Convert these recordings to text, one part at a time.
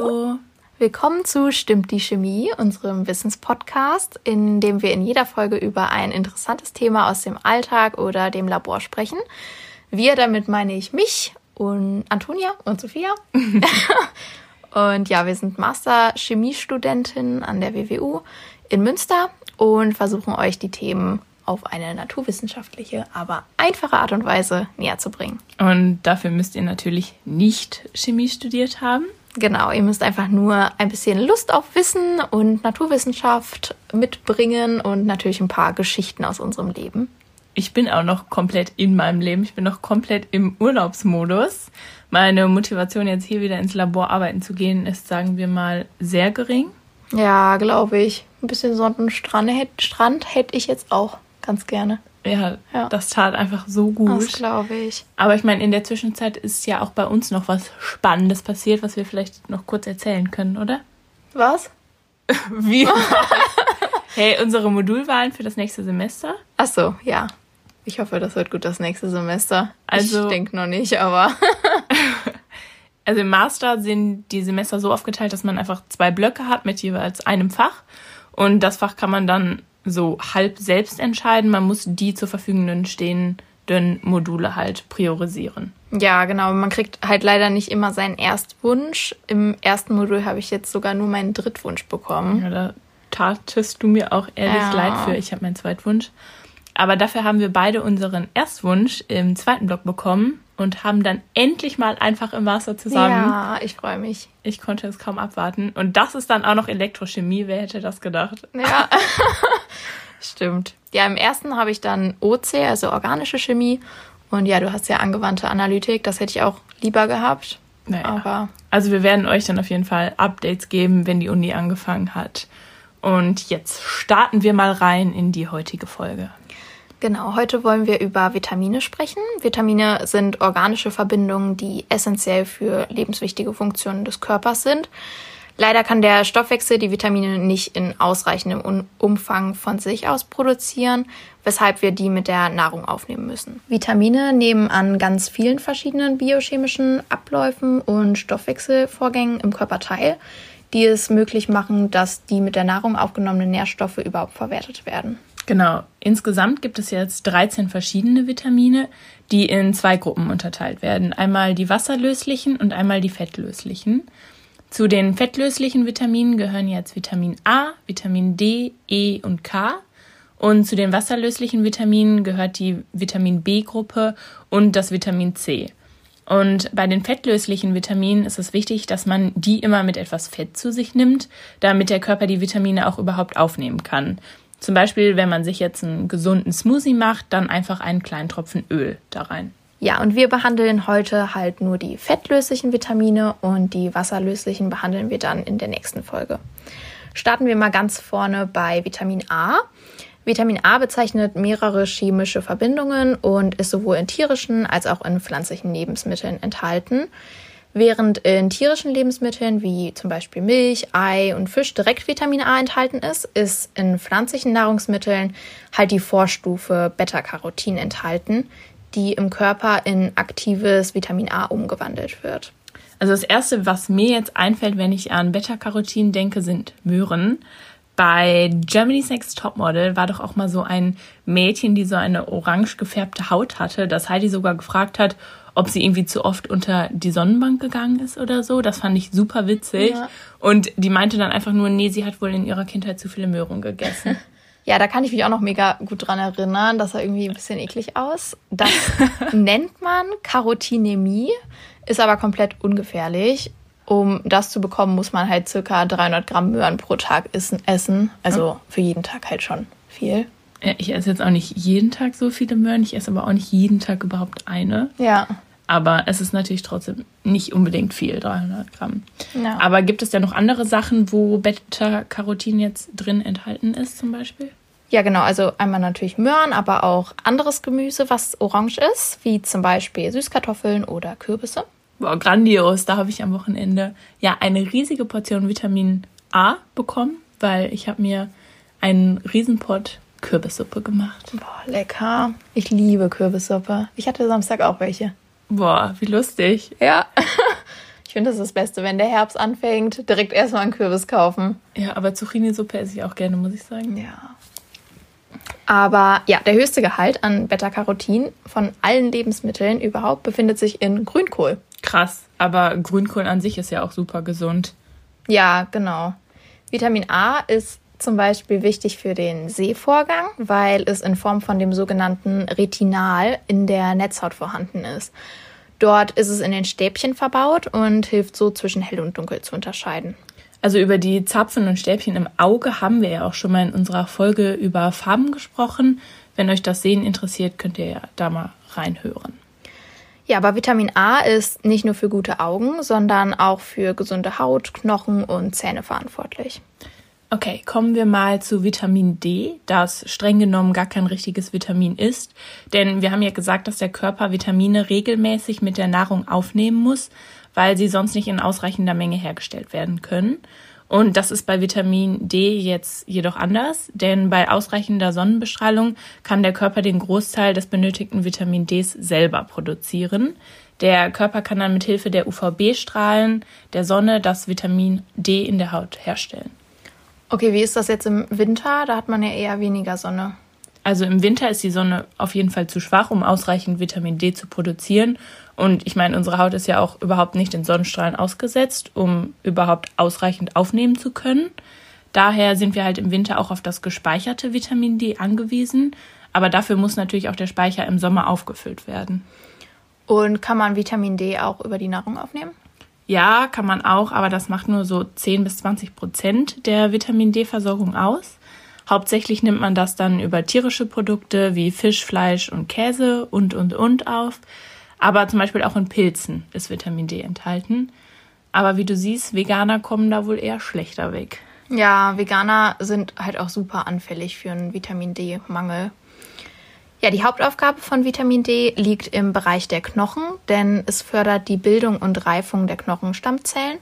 Hallo. Willkommen zu Stimmt die Chemie, unserem Wissenspodcast, in dem wir in jeder Folge über ein interessantes Thema aus dem Alltag oder dem Labor sprechen. Wir, damit meine ich mich und Antonia und Sophia. und ja, wir sind Master Chemiestudentinnen an der WWU in Münster und versuchen euch die Themen auf eine naturwissenschaftliche, aber einfache Art und Weise näher zu bringen. Und dafür müsst ihr natürlich nicht Chemie studiert haben. Genau, ihr müsst einfach nur ein bisschen Lust auf Wissen und Naturwissenschaft mitbringen und natürlich ein paar Geschichten aus unserem Leben. Ich bin auch noch komplett in meinem Leben. Ich bin noch komplett im Urlaubsmodus. Meine Motivation, jetzt hier wieder ins Labor arbeiten zu gehen, ist, sagen wir mal, sehr gering. Ja, glaube ich. Ein bisschen Sonnenstrand Strand hätte ich jetzt auch ganz gerne. Ja, ja, das tat einfach so gut. Das glaube ich. Aber ich meine, in der Zwischenzeit ist ja auch bei uns noch was Spannendes passiert, was wir vielleicht noch kurz erzählen können, oder? Was? Wie? hey, unsere Modulwahlen für das nächste Semester? Ach so, ja. Ich hoffe, das wird gut das nächste Semester. Also, ich denke noch nicht, aber. also im Master sind die Semester so aufgeteilt, dass man einfach zwei Blöcke hat mit jeweils einem Fach. Und das Fach kann man dann so halb selbst entscheiden. Man muss die zur Verfügung stehenden Module halt priorisieren. Ja, genau. Man kriegt halt leider nicht immer seinen Erstwunsch. Im ersten Modul habe ich jetzt sogar nur meinen Drittwunsch bekommen. Ja, da tatest du mir auch ehrlich ja. leid für. Ich habe meinen Zweitwunsch. Aber dafür haben wir beide unseren Erstwunsch im zweiten Block bekommen und haben dann endlich mal einfach im Master zusammen. Ja, ich freue mich. Ich konnte es kaum abwarten. Und das ist dann auch noch Elektrochemie. Wer hätte das gedacht? Ja, stimmt. Ja, im ersten habe ich dann OC, also organische Chemie. Und ja, du hast ja angewandte Analytik. Das hätte ich auch lieber gehabt. Naja. Aber also wir werden euch dann auf jeden Fall Updates geben, wenn die Uni angefangen hat. Und jetzt starten wir mal rein in die heutige Folge. Genau, heute wollen wir über Vitamine sprechen. Vitamine sind organische Verbindungen, die essentiell für lebenswichtige Funktionen des Körpers sind. Leider kann der Stoffwechsel die Vitamine nicht in ausreichendem Umfang von sich aus produzieren, weshalb wir die mit der Nahrung aufnehmen müssen. Vitamine nehmen an ganz vielen verschiedenen biochemischen Abläufen und Stoffwechselvorgängen im Körper teil, die es möglich machen, dass die mit der Nahrung aufgenommenen Nährstoffe überhaupt verwertet werden. Genau. Insgesamt gibt es jetzt 13 verschiedene Vitamine, die in zwei Gruppen unterteilt werden. Einmal die wasserlöslichen und einmal die fettlöslichen. Zu den fettlöslichen Vitaminen gehören jetzt Vitamin A, Vitamin D, E und K. Und zu den wasserlöslichen Vitaminen gehört die Vitamin B-Gruppe und das Vitamin C. Und bei den fettlöslichen Vitaminen ist es wichtig, dass man die immer mit etwas Fett zu sich nimmt, damit der Körper die Vitamine auch überhaupt aufnehmen kann. Zum Beispiel, wenn man sich jetzt einen gesunden Smoothie macht, dann einfach einen kleinen Tropfen Öl da rein. Ja, und wir behandeln heute halt nur die fettlöslichen Vitamine und die wasserlöslichen behandeln wir dann in der nächsten Folge. Starten wir mal ganz vorne bei Vitamin A. Vitamin A bezeichnet mehrere chemische Verbindungen und ist sowohl in tierischen als auch in pflanzlichen Lebensmitteln enthalten. Während in tierischen Lebensmitteln wie zum Beispiel Milch, Ei und Fisch direkt Vitamin A enthalten ist, ist in pflanzlichen Nahrungsmitteln halt die Vorstufe Beta-Carotin enthalten, die im Körper in aktives Vitamin A umgewandelt wird. Also das erste, was mir jetzt einfällt, wenn ich an Beta-Carotin denke, sind Möhren. Bei Germany's Next Topmodel war doch auch mal so ein Mädchen, die so eine orange gefärbte Haut hatte, dass Heidi sogar gefragt hat, ob sie irgendwie zu oft unter die Sonnenbank gegangen ist oder so. Das fand ich super witzig. Ja. Und die meinte dann einfach nur, nee, sie hat wohl in ihrer Kindheit zu viele Möhren gegessen. Ja, da kann ich mich auch noch mega gut dran erinnern. Das sah irgendwie ein bisschen eklig aus. Das nennt man Karotinämie, ist aber komplett ungefährlich. Um das zu bekommen, muss man halt circa 300 Gramm Möhren pro Tag essen. Also für jeden Tag halt schon viel. Ich esse jetzt auch nicht jeden Tag so viele Möhren, ich esse aber auch nicht jeden Tag überhaupt eine. Ja. Aber es ist natürlich trotzdem nicht unbedingt viel, 300 Gramm. Ja. Aber gibt es ja noch andere Sachen, wo Beta-Carotin jetzt drin enthalten ist, zum Beispiel? Ja, genau. Also einmal natürlich Möhren, aber auch anderes Gemüse, was orange ist, wie zum Beispiel Süßkartoffeln oder Kürbisse. Boah, grandios. Da habe ich am Wochenende ja eine riesige Portion Vitamin A bekommen, weil ich habe mir einen Riesenpott Kürbissuppe gemacht. Boah, lecker. Ich liebe Kürbissuppe. Ich hatte Samstag auch welche. Boah, wie lustig. Ja. Ich finde das ist das Beste, wenn der Herbst anfängt, direkt erstmal einen Kürbis kaufen. Ja, aber Zucchini-Suppe esse ich auch gerne, muss ich sagen. Ja. Aber ja, der höchste Gehalt an Beta-Carotin von allen Lebensmitteln überhaupt befindet sich in Grünkohl. Krass, aber Grünkohl an sich ist ja auch super gesund. Ja, genau. Vitamin A ist zum Beispiel wichtig für den Sehvorgang, weil es in Form von dem sogenannten Retinal in der Netzhaut vorhanden ist. Dort ist es in den Stäbchen verbaut und hilft so zwischen hell und dunkel zu unterscheiden. Also über die Zapfen und Stäbchen im Auge haben wir ja auch schon mal in unserer Folge über Farben gesprochen. Wenn euch das Sehen interessiert, könnt ihr ja da mal reinhören. Ja, aber Vitamin A ist nicht nur für gute Augen, sondern auch für gesunde Haut, Knochen und Zähne verantwortlich. Okay, kommen wir mal zu Vitamin D, das streng genommen gar kein richtiges Vitamin ist. Denn wir haben ja gesagt, dass der Körper Vitamine regelmäßig mit der Nahrung aufnehmen muss, weil sie sonst nicht in ausreichender Menge hergestellt werden können. Und das ist bei Vitamin D jetzt jedoch anders, denn bei ausreichender Sonnenbestrahlung kann der Körper den Großteil des benötigten Vitamin Ds selber produzieren. Der Körper kann dann mit Hilfe der UVB-Strahlen der Sonne das Vitamin D in der Haut herstellen. Okay, wie ist das jetzt im Winter? Da hat man ja eher weniger Sonne. Also im Winter ist die Sonne auf jeden Fall zu schwach, um ausreichend Vitamin D zu produzieren. Und ich meine, unsere Haut ist ja auch überhaupt nicht den Sonnenstrahlen ausgesetzt, um überhaupt ausreichend aufnehmen zu können. Daher sind wir halt im Winter auch auf das gespeicherte Vitamin D angewiesen. Aber dafür muss natürlich auch der Speicher im Sommer aufgefüllt werden. Und kann man Vitamin D auch über die Nahrung aufnehmen? Ja, kann man auch, aber das macht nur so 10 bis 20 Prozent der Vitamin D-Versorgung aus. Hauptsächlich nimmt man das dann über tierische Produkte wie Fisch, Fleisch und Käse und, und, und auf. Aber zum Beispiel auch in Pilzen ist Vitamin D enthalten. Aber wie du siehst, Veganer kommen da wohl eher schlechter weg. Ja, Veganer sind halt auch super anfällig für einen Vitamin D-Mangel. Ja, die Hauptaufgabe von Vitamin D liegt im Bereich der Knochen, denn es fördert die Bildung und Reifung der Knochenstammzellen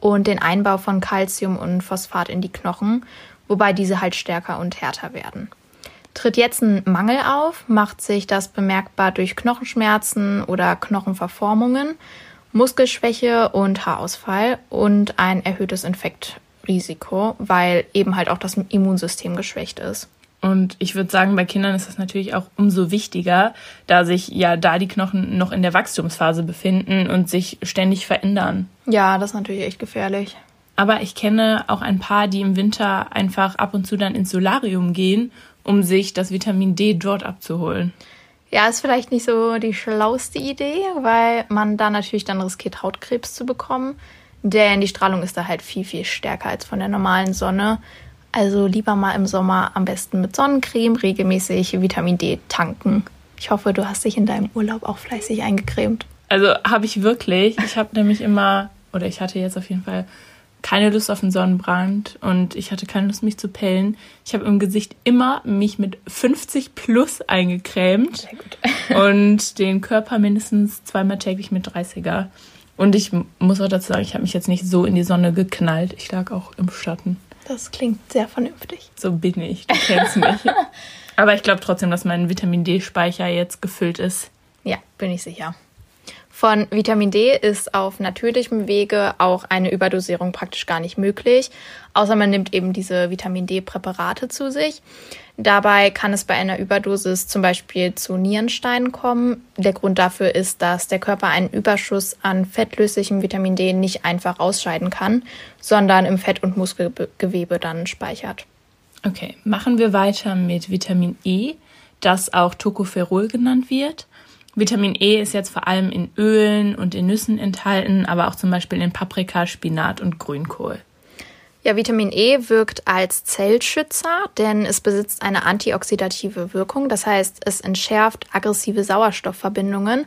und den Einbau von Calcium und Phosphat in die Knochen wobei diese halt stärker und härter werden. Tritt jetzt ein Mangel auf, macht sich das bemerkbar durch Knochenschmerzen oder Knochenverformungen, Muskelschwäche und Haarausfall und ein erhöhtes Infektrisiko, weil eben halt auch das Immunsystem geschwächt ist. Und ich würde sagen, bei Kindern ist das natürlich auch umso wichtiger, da sich ja da die Knochen noch in der Wachstumsphase befinden und sich ständig verändern. Ja, das ist natürlich echt gefährlich. Aber ich kenne auch ein paar, die im Winter einfach ab und zu dann ins Solarium gehen, um sich das Vitamin D dort abzuholen. Ja, ist vielleicht nicht so die schlauste Idee, weil man da natürlich dann riskiert, Hautkrebs zu bekommen. Denn die Strahlung ist da halt viel, viel stärker als von der normalen Sonne. Also lieber mal im Sommer am besten mit Sonnencreme regelmäßig Vitamin D tanken. Ich hoffe, du hast dich in deinem Urlaub auch fleißig eingecremt. Also habe ich wirklich. Ich habe nämlich immer, oder ich hatte jetzt auf jeden Fall keine Lust auf einen Sonnenbrand und ich hatte keine Lust, mich zu pellen. Ich habe im Gesicht immer mich mit 50 plus eingecremt Sehr gut. und den Körper mindestens zweimal täglich mit 30er. Und ich muss auch dazu sagen, ich habe mich jetzt nicht so in die Sonne geknallt. Ich lag auch im Schatten. Das klingt sehr vernünftig. So bin ich. Du kennst mich. Aber ich glaube trotzdem, dass mein Vitamin D-Speicher jetzt gefüllt ist. Ja, bin ich sicher. Von Vitamin D ist auf natürlichem Wege auch eine Überdosierung praktisch gar nicht möglich, außer man nimmt eben diese Vitamin D-Präparate zu sich. Dabei kann es bei einer Überdosis zum Beispiel zu Nierensteinen kommen. Der Grund dafür ist, dass der Körper einen Überschuss an fettlöslichem Vitamin D nicht einfach ausscheiden kann, sondern im Fett- und Muskelgewebe dann speichert. Okay, machen wir weiter mit Vitamin E, das auch Tocopherol genannt wird. Vitamin E ist jetzt vor allem in Ölen und in Nüssen enthalten, aber auch zum Beispiel in Paprika, Spinat und Grünkohl. Ja, Vitamin E wirkt als Zellschützer, denn es besitzt eine antioxidative Wirkung. Das heißt, es entschärft aggressive Sauerstoffverbindungen,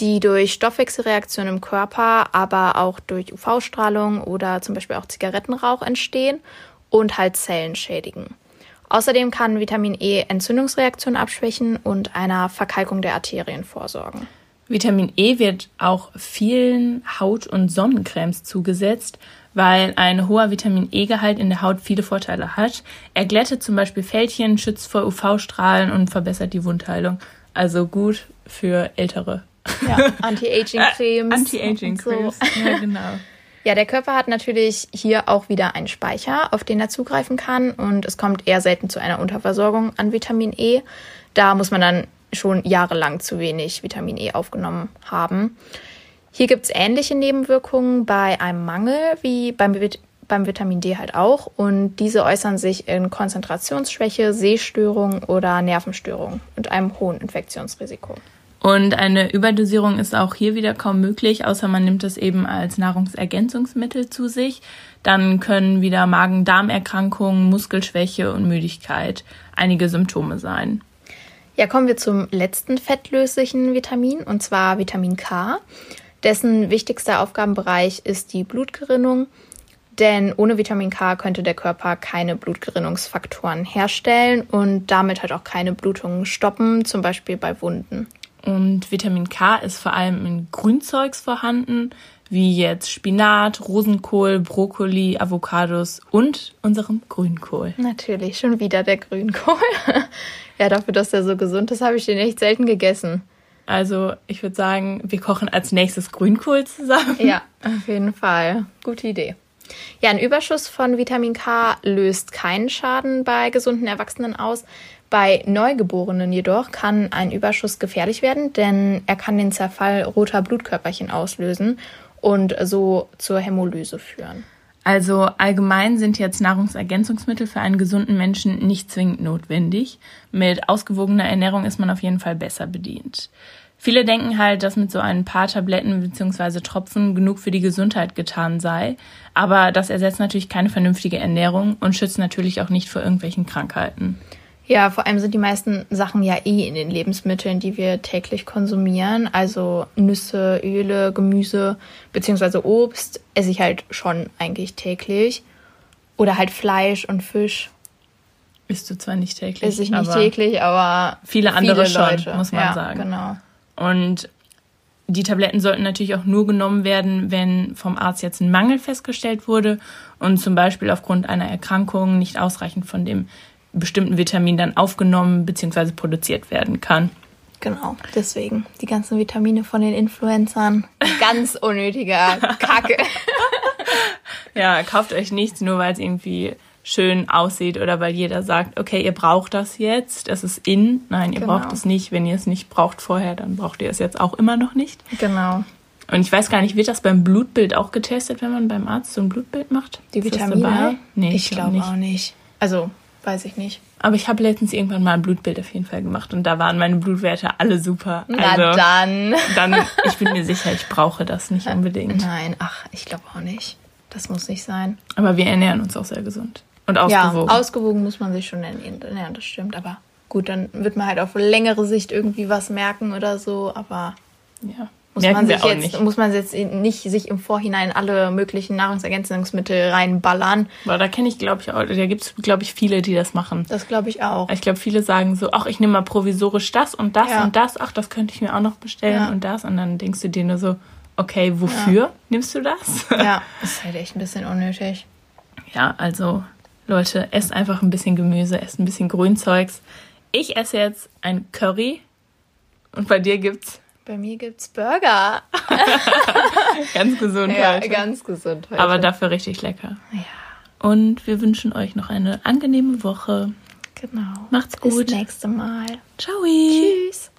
die durch Stoffwechselreaktionen im Körper, aber auch durch UV-Strahlung oder zum Beispiel auch Zigarettenrauch entstehen und halt Zellen schädigen. Außerdem kann Vitamin E Entzündungsreaktionen abschwächen und einer Verkalkung der Arterien vorsorgen. Vitamin E wird auch vielen Haut- und Sonnencremes zugesetzt, weil ein hoher Vitamin E-Gehalt in der Haut viele Vorteile hat. Er glättet zum Beispiel Fältchen, schützt vor UV-Strahlen und verbessert die Wundheilung. Also gut für ältere Ja, Anti-Aging-Cremes. Äh, Anti-Aging-Cremes, so. ja genau. Ja, der Körper hat natürlich hier auch wieder einen Speicher, auf den er zugreifen kann und es kommt eher selten zu einer Unterversorgung an Vitamin E. Da muss man dann schon jahrelang zu wenig Vitamin E aufgenommen haben. Hier gibt es ähnliche Nebenwirkungen bei einem Mangel wie beim, beim Vitamin D halt auch und diese äußern sich in Konzentrationsschwäche, Sehstörungen oder Nervenstörungen und einem hohen Infektionsrisiko. Und eine Überdosierung ist auch hier wieder kaum möglich, außer man nimmt es eben als Nahrungsergänzungsmittel zu sich. Dann können wieder Magen-Darm-Erkrankungen, Muskelschwäche und Müdigkeit einige Symptome sein. Ja, kommen wir zum letzten fettlöslichen Vitamin, und zwar Vitamin K. Dessen wichtigster Aufgabenbereich ist die Blutgerinnung, denn ohne Vitamin K könnte der Körper keine Blutgerinnungsfaktoren herstellen und damit halt auch keine Blutungen stoppen, zum Beispiel bei Wunden. Und Vitamin K ist vor allem in Grünzeugs vorhanden, wie jetzt Spinat, Rosenkohl, Brokkoli, Avocados und unserem Grünkohl. Natürlich, schon wieder der Grünkohl. ja, dafür, dass der so gesund ist, habe ich den echt selten gegessen. Also ich würde sagen, wir kochen als nächstes Grünkohl zusammen. Ja, auf jeden Fall. Gute Idee. Ja, ein Überschuss von Vitamin K löst keinen Schaden bei gesunden Erwachsenen aus. Bei Neugeborenen jedoch kann ein Überschuss gefährlich werden, denn er kann den Zerfall roter Blutkörperchen auslösen und so zur Hämolyse führen. Also allgemein sind jetzt Nahrungsergänzungsmittel für einen gesunden Menschen nicht zwingend notwendig. Mit ausgewogener Ernährung ist man auf jeden Fall besser bedient. Viele denken halt, dass mit so ein paar Tabletten bzw. Tropfen genug für die Gesundheit getan sei. Aber das ersetzt natürlich keine vernünftige Ernährung und schützt natürlich auch nicht vor irgendwelchen Krankheiten. Ja, vor allem sind die meisten Sachen ja eh in den Lebensmitteln, die wir täglich konsumieren. Also Nüsse, Öle, Gemüse beziehungsweise Obst esse ich halt schon eigentlich täglich. Oder halt Fleisch und Fisch. Isst du zwar nicht täglich. Esse ich nicht aber täglich, aber viele andere viele schon, Leute. muss man ja, sagen. Genau. Und die Tabletten sollten natürlich auch nur genommen werden, wenn vom Arzt jetzt ein Mangel festgestellt wurde und zum Beispiel aufgrund einer Erkrankung nicht ausreichend von dem bestimmten Vitamin dann aufgenommen bzw. produziert werden kann. Genau, deswegen die ganzen Vitamine von den Influencern. Ganz unnötiger Kacke. ja, kauft euch nichts, nur weil es irgendwie schön aussieht oder weil jeder sagt, okay, ihr braucht das jetzt, es ist in. Nein, ihr genau. braucht es nicht. Wenn ihr es nicht braucht vorher, dann braucht ihr es jetzt auch immer noch nicht. Genau. Und ich weiß gar nicht, wird das beim Blutbild auch getestet, wenn man beim Arzt so ein Blutbild macht? Die Vitamine? Nee, ich, ich glaube glaub auch nicht. Also Weiß ich nicht. Aber ich habe letztens irgendwann mal ein Blutbild auf jeden Fall gemacht und da waren meine Blutwerte alle super. Na also, dann. Dann, ich bin mir sicher, ich brauche das nicht unbedingt. Nein, ach, ich glaube auch nicht. Das muss nicht sein. Aber wir ernähren uns auch sehr gesund. Und ausgewogen. Ja, ausgewogen muss man sich schon ernähren, das stimmt. Aber gut, dann wird man halt auf längere Sicht irgendwie was merken oder so. Aber ja. Muss man, sich jetzt, nicht. muss man jetzt nicht sich im Vorhinein alle möglichen Nahrungsergänzungsmittel reinballern. Aber da kenne ich, glaube ich, auch, da gibt es, glaube ich, viele, die das machen. Das glaube ich auch. Ich glaube, viele sagen so, ach, ich nehme mal provisorisch das und das ja. und das, ach, das könnte ich mir auch noch bestellen ja. und das. Und dann denkst du dir nur so, okay, wofür ja. nimmst du das? Ja, ist halt echt ein bisschen unnötig. Ja, also Leute, esst einfach ein bisschen Gemüse, esst ein bisschen Grünzeugs. Ich esse jetzt ein Curry und bei dir gibt's bei mir gibt's Burger. ganz gesund ja, heute. ganz gesund heute. Aber dafür richtig lecker. Ja. Und wir wünschen euch noch eine angenehme Woche. Genau. Macht's gut. Bis nächste Mal. Ciao. Tschüss.